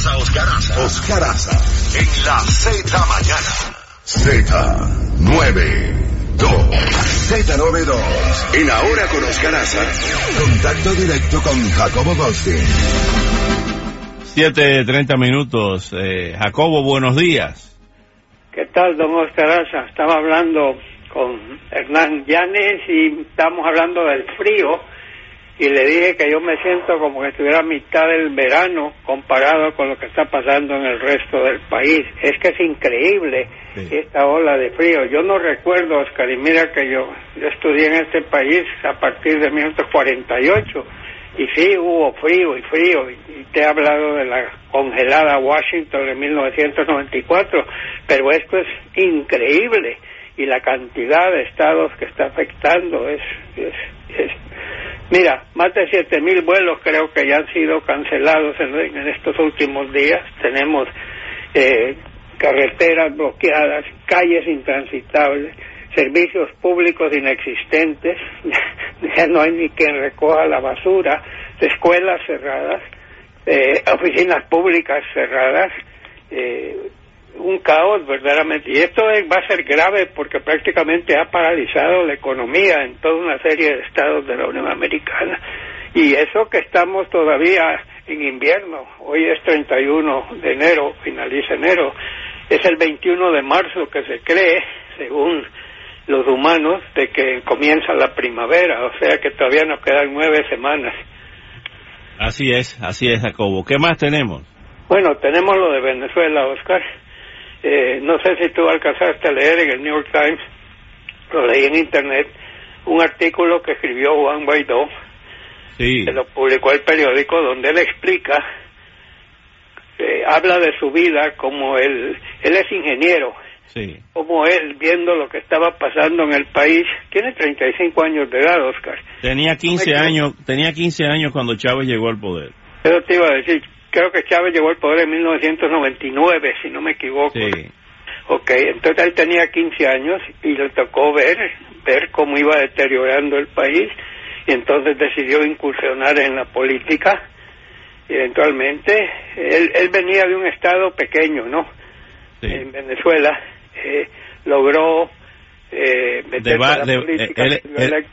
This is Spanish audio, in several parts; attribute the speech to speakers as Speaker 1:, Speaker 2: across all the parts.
Speaker 1: Escuchas a Oscar Aza. Oscar Aza en la Z mañana. Z92. Z92. En Ahora con Oscar Aza. Contacto directo con Jacobo Goldstein.
Speaker 2: 7.30 minutos. Eh, Jacobo, buenos días.
Speaker 3: ¿Qué tal, don Oscar Aza? Estaba hablando con Hernán Llanes y estamos hablando del frío y le dije que yo me siento como que estuviera a mitad del verano comparado con lo que está pasando en el resto del país. Es que es increíble esta ola de frío. Yo no recuerdo, Oscar, y mira que yo, yo estudié en este país a partir de 1948 y sí hubo frío y frío y, te he hablado de la congelada Washington de 1994, pero esto es increíble y la cantidad de estados que está afectando es, es, Mira, más de 7.000 vuelos creo que ya han sido cancelados en, estos últimos días. Tenemos eh, carreteras bloqueadas, calles intransitables, servicios públicos inexistentes, ya no hay ni quien recoja la basura, escuelas cerradas, eh, oficinas públicas cerradas, eh, un caos verdaderamente. Y esto va a ser grave porque prácticamente ha paralizado la economía en toda una serie de estados de la Unión Americana. Y eso que estamos todavía en invierno, hoy es 31 de enero, finaliza enero, es el 21 de marzo que se cree, según los humanos, de que comienza la primavera, o sea que todavía nos quedan nueve semanas.
Speaker 2: Así es, así es, Jacobo. ¿Qué más tenemos?
Speaker 3: Bueno, tenemos lo de Venezuela, Oscar. Eh, no sé si tú alcanzaste a leer en el New York Times, lo leí en Internet, un artículo que escribió Juan Guaidó,
Speaker 2: sí.
Speaker 3: que lo publicó el periódico, donde él explica, eh, habla de su vida como él, él es ingeniero,
Speaker 2: sí.
Speaker 3: como él, viendo lo que estaba pasando en el país, tiene 35 años de edad, Oscar.
Speaker 2: Tenía 15 años, tenía 15 años cuando Chávez llegó al poder.
Speaker 3: Eso te iba a decir, creo que Chávez llegó al poder en 1999, si no me equivoco.
Speaker 2: Sí.
Speaker 3: Ok, entonces él tenía 15 años y le tocó ver, ver cómo iba deteriorando el país y entonces decidió incursionar en la política. Y eventualmente, él, él venía de un estado pequeño, ¿no?
Speaker 2: Sí.
Speaker 3: En Venezuela, eh, logró eh, meterse
Speaker 2: va-
Speaker 3: a la
Speaker 2: de-
Speaker 3: política,
Speaker 2: él-
Speaker 3: siendo
Speaker 2: él-.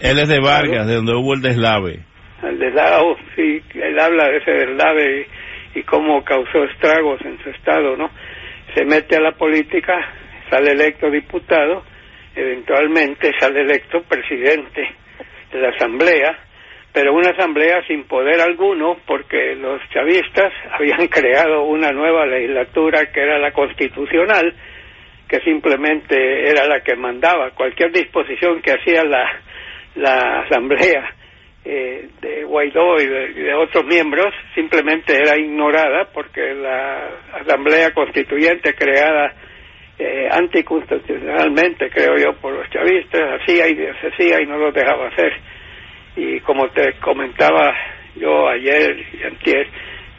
Speaker 2: Él es de Vargas, de donde hubo el deslave.
Speaker 3: Al deslave, sí, él habla de ese deslave y, y cómo causó estragos en su estado, ¿no? Se mete a la política, sale electo diputado, eventualmente sale electo presidente de la asamblea, pero una asamblea sin poder alguno porque los chavistas habían creado una nueva legislatura que era la constitucional, que simplemente era la que mandaba cualquier disposición que hacía la, la asamblea eh, de Guaidó y de, otros miembros simplemente era ignorada porque la asamblea constituyente creada eh, anticonstitucionalmente creo yo por los chavistas hacía y deshacía y no lo dejaba hacer. Y como te comentaba yo ayer y antier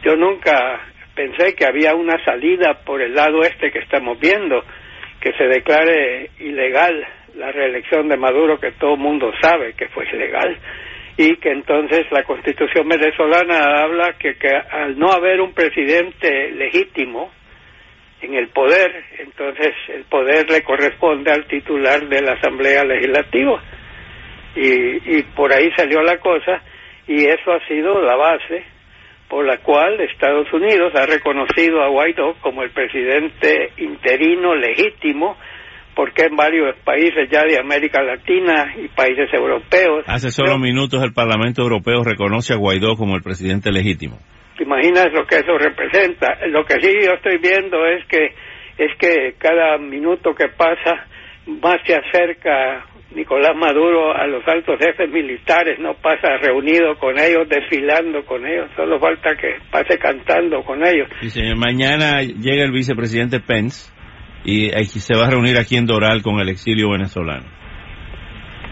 Speaker 3: yo nunca pensé que había una salida por el lado este que estamos viendo que se declare ilegal la reelección de Maduro que todo el mundo sabe que fue ilegal y que entonces la constitución venezolana habla que, que al no haber un presidente legítimo en el poder, entonces el poder le corresponde al titular de la Asamblea Legislativa. Y, y por ahí salió la cosa y eso ha sido la base por la cual Estados Unidos ha reconocido a Guaidó como el presidente interino legítimo porque en varios países ya de América Latina y países europeos.
Speaker 2: Hace solo minutos el Parlamento Europeo reconoce a Guaidó como el presidente legítimo.
Speaker 3: ¿Te imaginas lo que eso representa? Lo que sí yo estoy viendo es que es que cada minuto que pasa más se acerca Nicolás Maduro a los altos jefes militares, no pasa reunido con ellos, desfilando con ellos, solo falta que pase cantando con ellos.
Speaker 2: mañana llega el vicepresidente Pence y se va a reunir aquí en Doral con el exilio venezolano.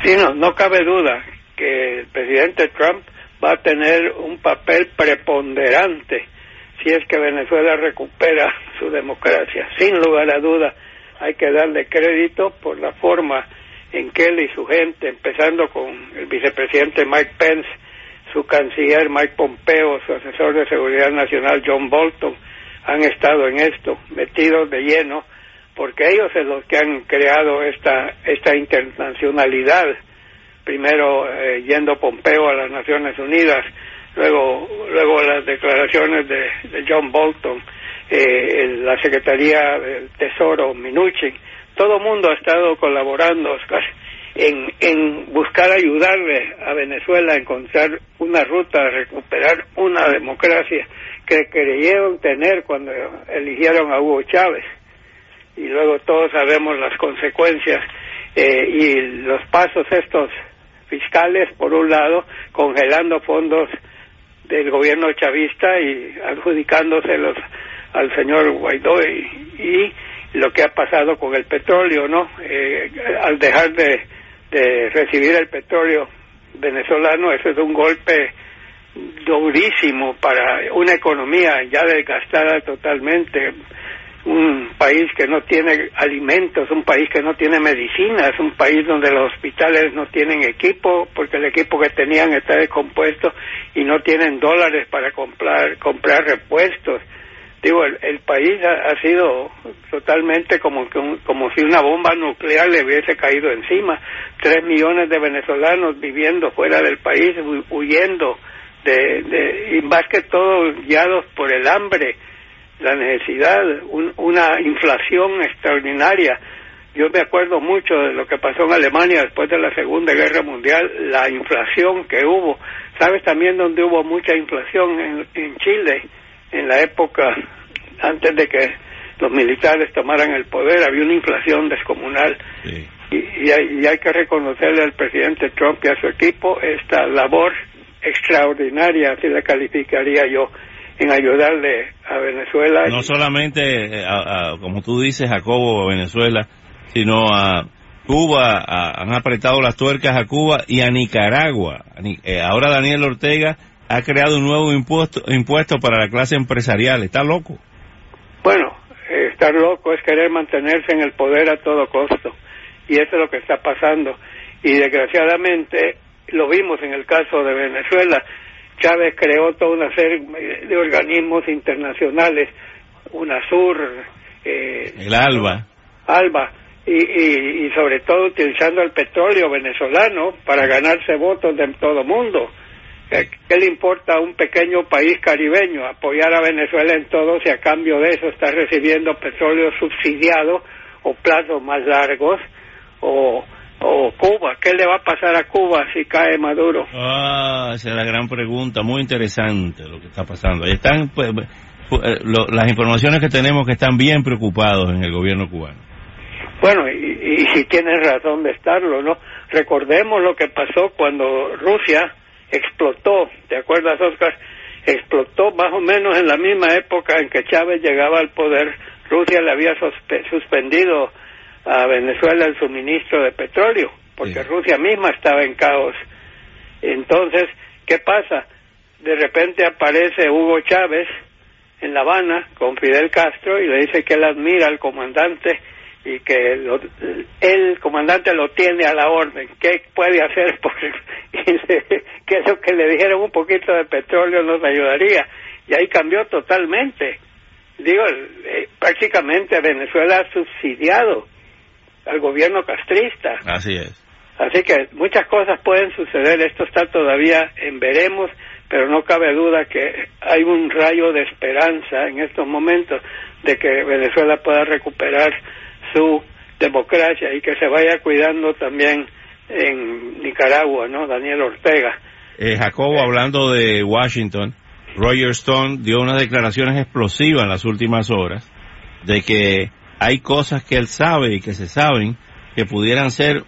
Speaker 3: Sí, no, no cabe duda que el presidente Trump va a tener un papel preponderante si es que Venezuela recupera su democracia. Sin lugar a duda, hay que darle crédito por la forma en que él y su gente, empezando con el vicepresidente Mike Pence, su canciller Mike Pompeo, su asesor de seguridad nacional John Bolton, han estado en esto, metidos de lleno, porque ellos son los que han creado esta, esta internacionalidad. Primero eh, yendo Pompeo a las Naciones Unidas, luego, luego las declaraciones de, John Bolton, eh, la Secretaría del Tesoro, Minuchin, todo el mundo ha estado colaborando, Oscar, en, en buscar ayudarle a Venezuela a encontrar una ruta a recuperar una democracia que creyeron tener cuando eligieron a Hugo Chávez. Y luego todos sabemos las consecuencias eh, y los pasos estos fiscales, por un lado, congelando fondos del gobierno chavista y adjudicándoselos al señor Guaidó y lo que ha pasado con el petróleo, ¿no? Eh, al dejar de, de recibir el petróleo venezolano, eso es un golpe durísimo para una economía ya desgastada totalmente, un país que no tiene alimentos, un país que no tiene medicinas, un país donde los hospitales no tienen equipo porque el equipo que tenían está descompuesto y no tienen dólares para comprar comprar repuestos digo, el, país ha, sido totalmente como, como si una bomba nuclear le hubiese caído encima. Tres millones de venezolanos viviendo fuera del país, huyendo, de, y más que todo guiados por el hambre, la necesidad, una inflación extraordinaria. Yo me acuerdo mucho de lo que pasó en Alemania después de la Segunda Guerra Mundial, la inflación que hubo. ¿Sabes también dónde hubo mucha inflación? en Chile en la época antes de que los militares tomaran el poder, había una inflación descomunal. Y, hay, que reconocerle al presidente Trump y a su equipo esta labor extraordinaria, así la calificaría yo, en ayudarle a Venezuela.
Speaker 2: No solamente, eh, como tú dices, Jacobo, a Venezuela, sino a Cuba, han apretado las tuercas a Cuba y a Nicaragua. Eh, ahora Daniel Ortega ha creado un nuevo impuesto, impuesto para la clase empresarial. ¿Está loco?
Speaker 3: Bueno, estar loco es querer mantenerse en el poder a todo costo. Y eso es lo que está pasando. Y desgraciadamente lo vimos en el caso de Venezuela. Chávez creó toda una serie de organismos internacionales, UNASUR,
Speaker 2: eh, el ALBA.
Speaker 3: ALBA, y, y, sobre todo utilizando el petróleo venezolano para ganarse votos de todo mundo. ¿Qué le importa a un pequeño país caribeño apoyar a Venezuela en todo si a cambio de eso está recibiendo petróleo subsidiado o plazos más largos? O, o Cuba, ¿qué le va a pasar a Cuba si cae Maduro?
Speaker 2: Ah, esa es la gran pregunta, muy interesante lo que está pasando. Están pues, pues eh, las informaciones que tenemos que están bien preocupados en el gobierno cubano.
Speaker 3: Bueno, y, y si tienes razón de estarlo, ¿no? Recordemos lo que pasó cuando Rusia explotó, ¿te acuerdas, Oscar? Explotó más o menos en la misma época en que Chávez llegaba al poder. Rusia le había suspendido a Venezuela el suministro de petróleo, porque Rusia misma estaba en caos. Entonces, ¿qué pasa? De repente aparece Hugo Chávez en La Habana con Fidel Castro y le dice que él admira al comandante y que el comandante lo tiene a la orden. ¿Qué puede hacer? Por, que eso que le dijeron un poquito de petróleo nos ayudaría. Y ahí cambió totalmente. Digo, eh, prácticamente Venezuela ha subsidiado al gobierno castrista.
Speaker 2: Así es.
Speaker 3: Así que muchas cosas pueden suceder. Esto está todavía en veremos, pero no cabe duda que hay un rayo de esperanza en estos momentos de que Venezuela pueda recuperar su democracia y que se vaya cuidando también en Nicaragua, ¿no? Daniel Ortega.
Speaker 2: Eh, Jacobo, hablando de Washington, Roger Stone dio unas declaraciones explosivas en las últimas horas de que hay cosas que él sabe y que se saben que pudieran ser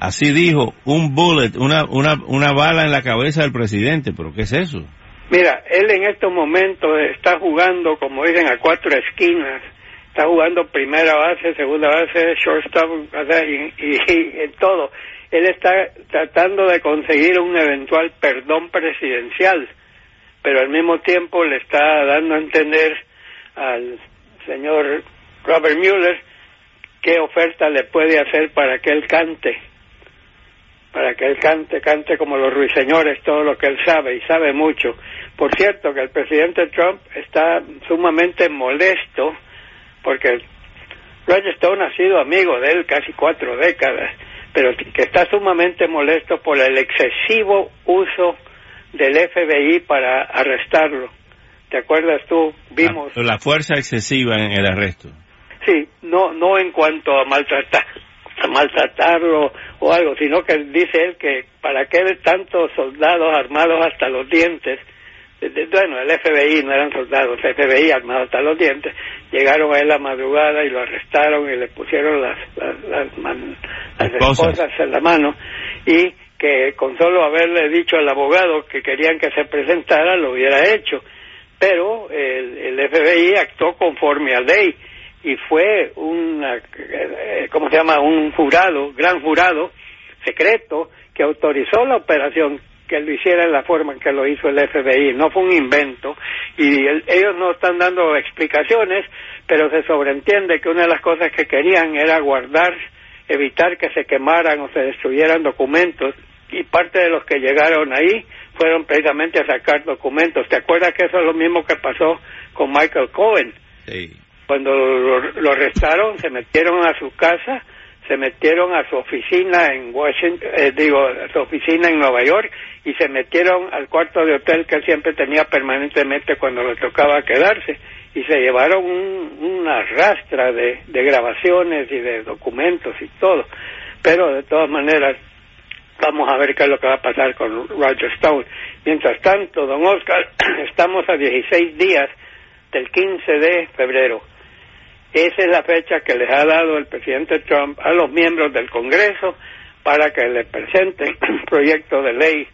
Speaker 2: así dijo, un bullet, una, una, una bala en la cabeza del presidente, pero ¿qué es eso?
Speaker 3: Mira, él en estos momentos está jugando, como dicen, a cuatro esquinas. Está jugando primera base, segunda base, shortstop, y, y, y en todo. Él está tratando de conseguir un eventual perdón presidencial, pero al mismo tiempo le está dando a entender al señor Robert Mueller qué oferta le puede hacer para que él cante para que él cante, cante como los ruiseñores todo lo que él sabe y sabe mucho. Por cierto, que el presidente Trump está sumamente molesto porque Roger Stone ha sido amigo de él casi cuatro décadas, pero que está sumamente molesto por el excesivo uso del FBI para arrestarlo. ¿Te acuerdas tú? Vimos
Speaker 2: la, la fuerza excesiva en el arresto.
Speaker 3: Sí, no no en cuanto a maltratar a maltratarlo o algo, sino que dice él que para qué tantos soldados armados hasta los dientes, bueno, el FBI no eran soldados, el FBI armados hasta los dientes, llegaron a él la madrugada y lo arrestaron y le pusieron las, las, las, esposas en la mano. Y que con solo haberle dicho al abogado que querían que se presentara lo hubiera hecho, pero el, el FBI actuó conforme a ley y fue un, eh, ¿cómo se llama? Un jurado, gran jurado secreto que autorizó la operación que lo hiciera en la forma en que lo hizo el FBI, no fue un invento y ellos no están dando explicaciones, pero se sobreentiende que una de las cosas que querían era guardar, evitar que se quemaran o se destruyeran documentos y parte de los que llegaron ahí fueron precisamente a sacar documentos. ¿Te acuerdas que eso es lo mismo que pasó con Michael Cohen?
Speaker 2: Sí
Speaker 3: cuando lo, arrestaron, se metieron a su casa, se metieron a su oficina en Washington, eh, digo, a su oficina en Nueva York y se metieron al cuarto de hotel que él siempre tenía permanentemente cuando le tocaba quedarse y se llevaron una rastra de, de grabaciones y de documentos y todo. Pero de todas maneras, vamos a ver qué es lo que va a pasar con Roger Stone. Mientras tanto, don Oscar, estamos a 16 días del 15 de febrero esa es la fecha que les ha dado el presidente Trump a los miembros del Congreso para que le presenten un proyecto de ley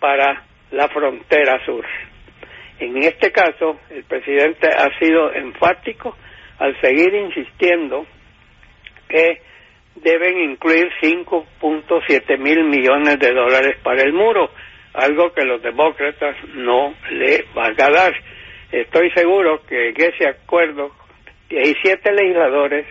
Speaker 3: para la frontera sur. En este caso, el presidente ha sido enfático al seguir insistiendo que deben incluir 5.7 mil millones de dólares para el muro, algo que los demócratas no le van a dar. Estoy seguro que en ese acuerdo 17 legisladores,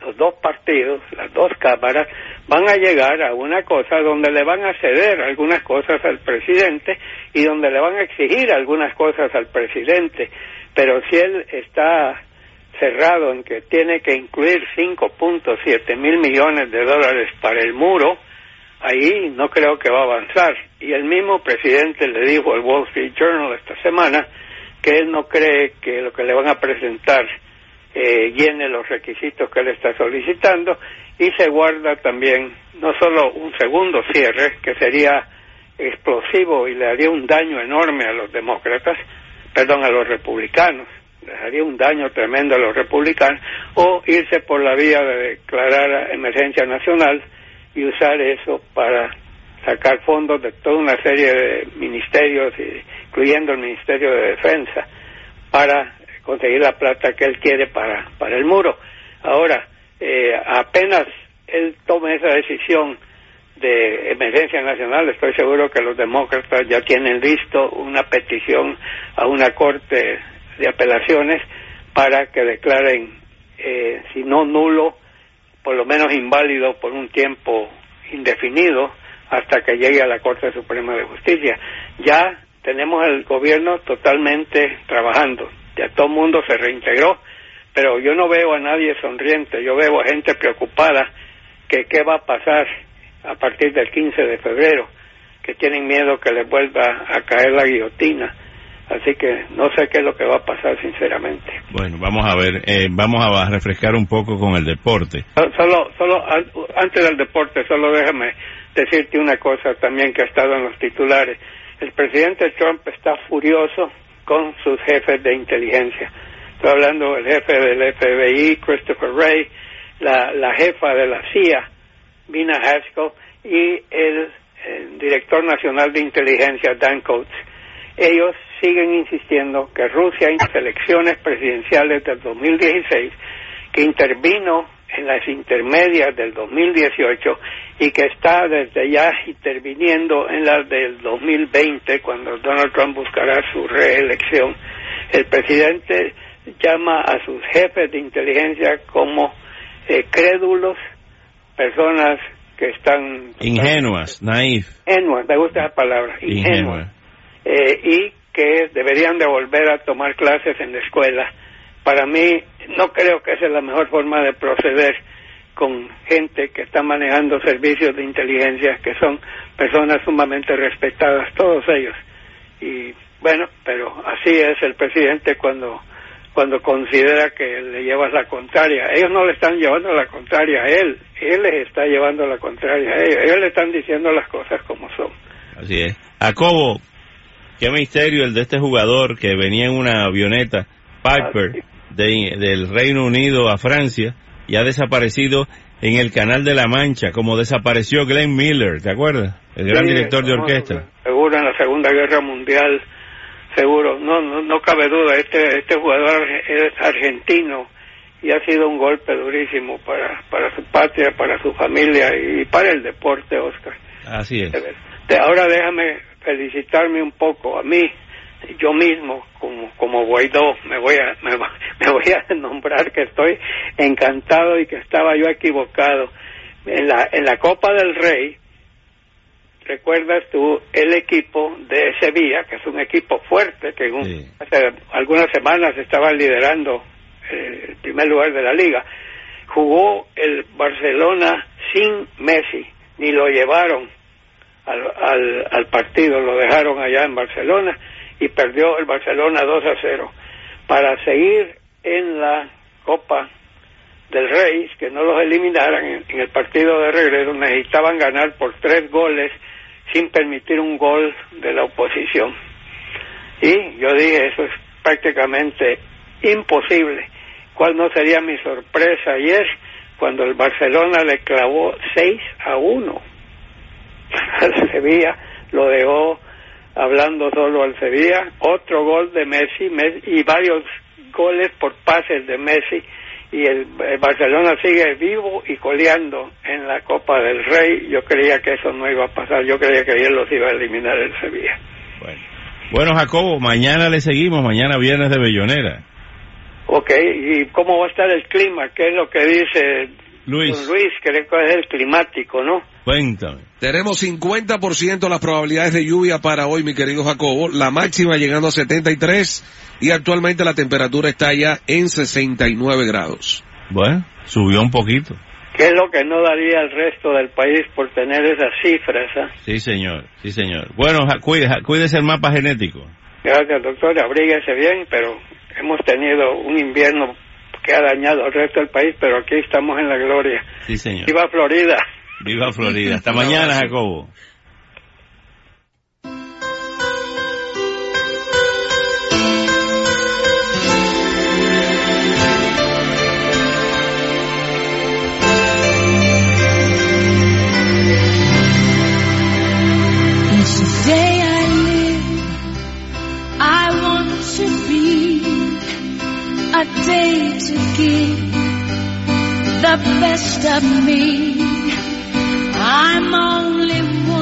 Speaker 3: los dos partidos, las dos cámaras, van a llegar a una cosa donde le van a ceder algunas cosas al presidente y donde le van a exigir algunas cosas al presidente. Pero si él está cerrado en que tiene que incluir 5.7 mil millones de dólares para el muro, ahí no creo que va a avanzar. Y el mismo presidente le dijo al Wall Street Journal esta semana que él no cree que lo que le van a presentar eh, llene los requisitos que él está solicitando y se guarda también no solo un segundo cierre que sería explosivo y le haría un daño enorme a los demócratas, perdón, a los republicanos, le haría un daño tremendo a los republicanos, o irse por la vía de declarar emergencia nacional y usar eso para sacar fondos de toda una serie de ministerios, incluyendo el Ministerio de Defensa, para conseguir la plata que él quiere para, para el muro. Ahora, eh, apenas él tome esa decisión de emergencia nacional, estoy seguro que los demócratas ya tienen listo una petición a una corte de apelaciones para que declaren, eh, si no nulo, por lo menos inválido por un tiempo indefinido hasta que llegue a la Corte Suprema de Justicia. Ya tenemos el gobierno totalmente trabajando ya todo el mundo se reintegró, pero yo no veo a nadie sonriente, yo veo a gente preocupada que qué va a pasar a partir del 15 de febrero, que tienen miedo que les vuelva a caer la guillotina. Así que no sé qué es lo que va a pasar, sinceramente.
Speaker 2: Bueno, vamos a ver, eh, vamos a refrescar un poco con el deporte.
Speaker 3: Solo, solo antes del deporte, solo déjame decirte una cosa también que ha estado en los titulares. El presidente Trump está furioso con sus jefes de inteligencia. Estoy hablando del jefe del FBI, Christopher Wray, la, jefa de la CIA, Mina Haskell y el, director nacional de inteligencia, Dan Coates. Ellos siguen insistiendo que Rusia en las elecciones presidenciales del 2016, que intervino en las intermedias del 2018 y que está desde ya interviniendo en las del 2020 cuando Donald Trump buscará su reelección. El presidente llama a sus jefes de inteligencia como eh, crédulos, personas que están...
Speaker 2: Ingenuas, naif.
Speaker 3: Ingenuas, me gusta esa palabra, ingenuas. Eh, y que deberían de volver a tomar clases en la escuela. Para mí, no creo que esa es la mejor forma de proceder con gente que está manejando servicios de inteligencia, que son personas sumamente respetadas, todos ellos. Y bueno, pero así es el presidente cuando cuando considera que le llevas la contraria. Ellos no le están llevando la contraria a él, él les está llevando la contraria a ellos. Ellos le están diciendo las cosas como son.
Speaker 2: Así es. Jacobo, qué misterio el de este jugador que venía en una avioneta Piper del Reino Unido a Francia y ha desaparecido en el Canal de la Mancha, como desapareció Glenn Miller, ¿te acuerdas? El gran director de orquesta.
Speaker 3: Seguro en la Segunda Guerra Mundial seguro, no, no, no cabe duda, este, este jugador es argentino y ha sido un golpe durísimo para, para su patria, para su familia y para el deporte, Oscar.
Speaker 2: Así es.
Speaker 3: Ahora déjame felicitarme un poco a mí, yo mismo, como, como Guaidó, me voy, a, me, me voy a nombrar que estoy encantado y que estaba yo equivocado. En la, en la Copa del Rey, recuerdas tú el equipo de Sevilla, que es un equipo fuerte, que hace algunas semanas estaba liderando eh, el primer lugar de la liga, jugó el Barcelona sin Messi, ni lo llevaron al, al, partido, lo dejaron allá en Barcelona y perdió el Barcelona 2 a 0. Para seguir en la Copa del Rey, que no los eliminaran en, el partido de regreso, necesitaban ganar por tres goles sin permitir un gol de la oposición. Y yo dije, eso es prácticamente imposible. ¿Cuál no sería mi sorpresa ayer cuando el Barcelona le clavó 6 a 1 al Sevilla, lo dejó hablando solo al Sevilla, otro gol de Messi y varios goles por pases de Messi y el, Barcelona sigue vivo y coleando en la Copa del Rey. Yo creía que eso no iba a pasar, yo creía que ayer los iba a eliminar el Sevilla.
Speaker 2: Bueno, bueno Jacobo, mañana le seguimos, mañana viernes de Bellonera.
Speaker 3: Ok, ¿y cómo va a estar el clima? ¿Qué es lo que dice Luis? Luis, creo que es el climático, ¿no?
Speaker 2: Cuéntame.
Speaker 4: Tenemos 50% las probabilidades de lluvia para hoy, mi querido Jacobo. La máxima llegando a 73 y actualmente la temperatura está ya en 69 grados.
Speaker 2: Bueno, subió un poquito.
Speaker 3: ¿Qué es lo que no daría el resto del país por tener esas cifras? Ah?
Speaker 2: Sí, señor, sí, señor. Bueno, cuídese, el mapa genético.
Speaker 3: Gracias, doctor. Abríguese bien, pero hemos tenido un invierno que ha dañado al resto del país, pero aquí estamos en la gloria.
Speaker 2: Sí, señor.
Speaker 3: Viva Florida.
Speaker 2: Viva Florida. Hasta mañana, Jacobo.
Speaker 5: a day to give the best of me. I'm only one.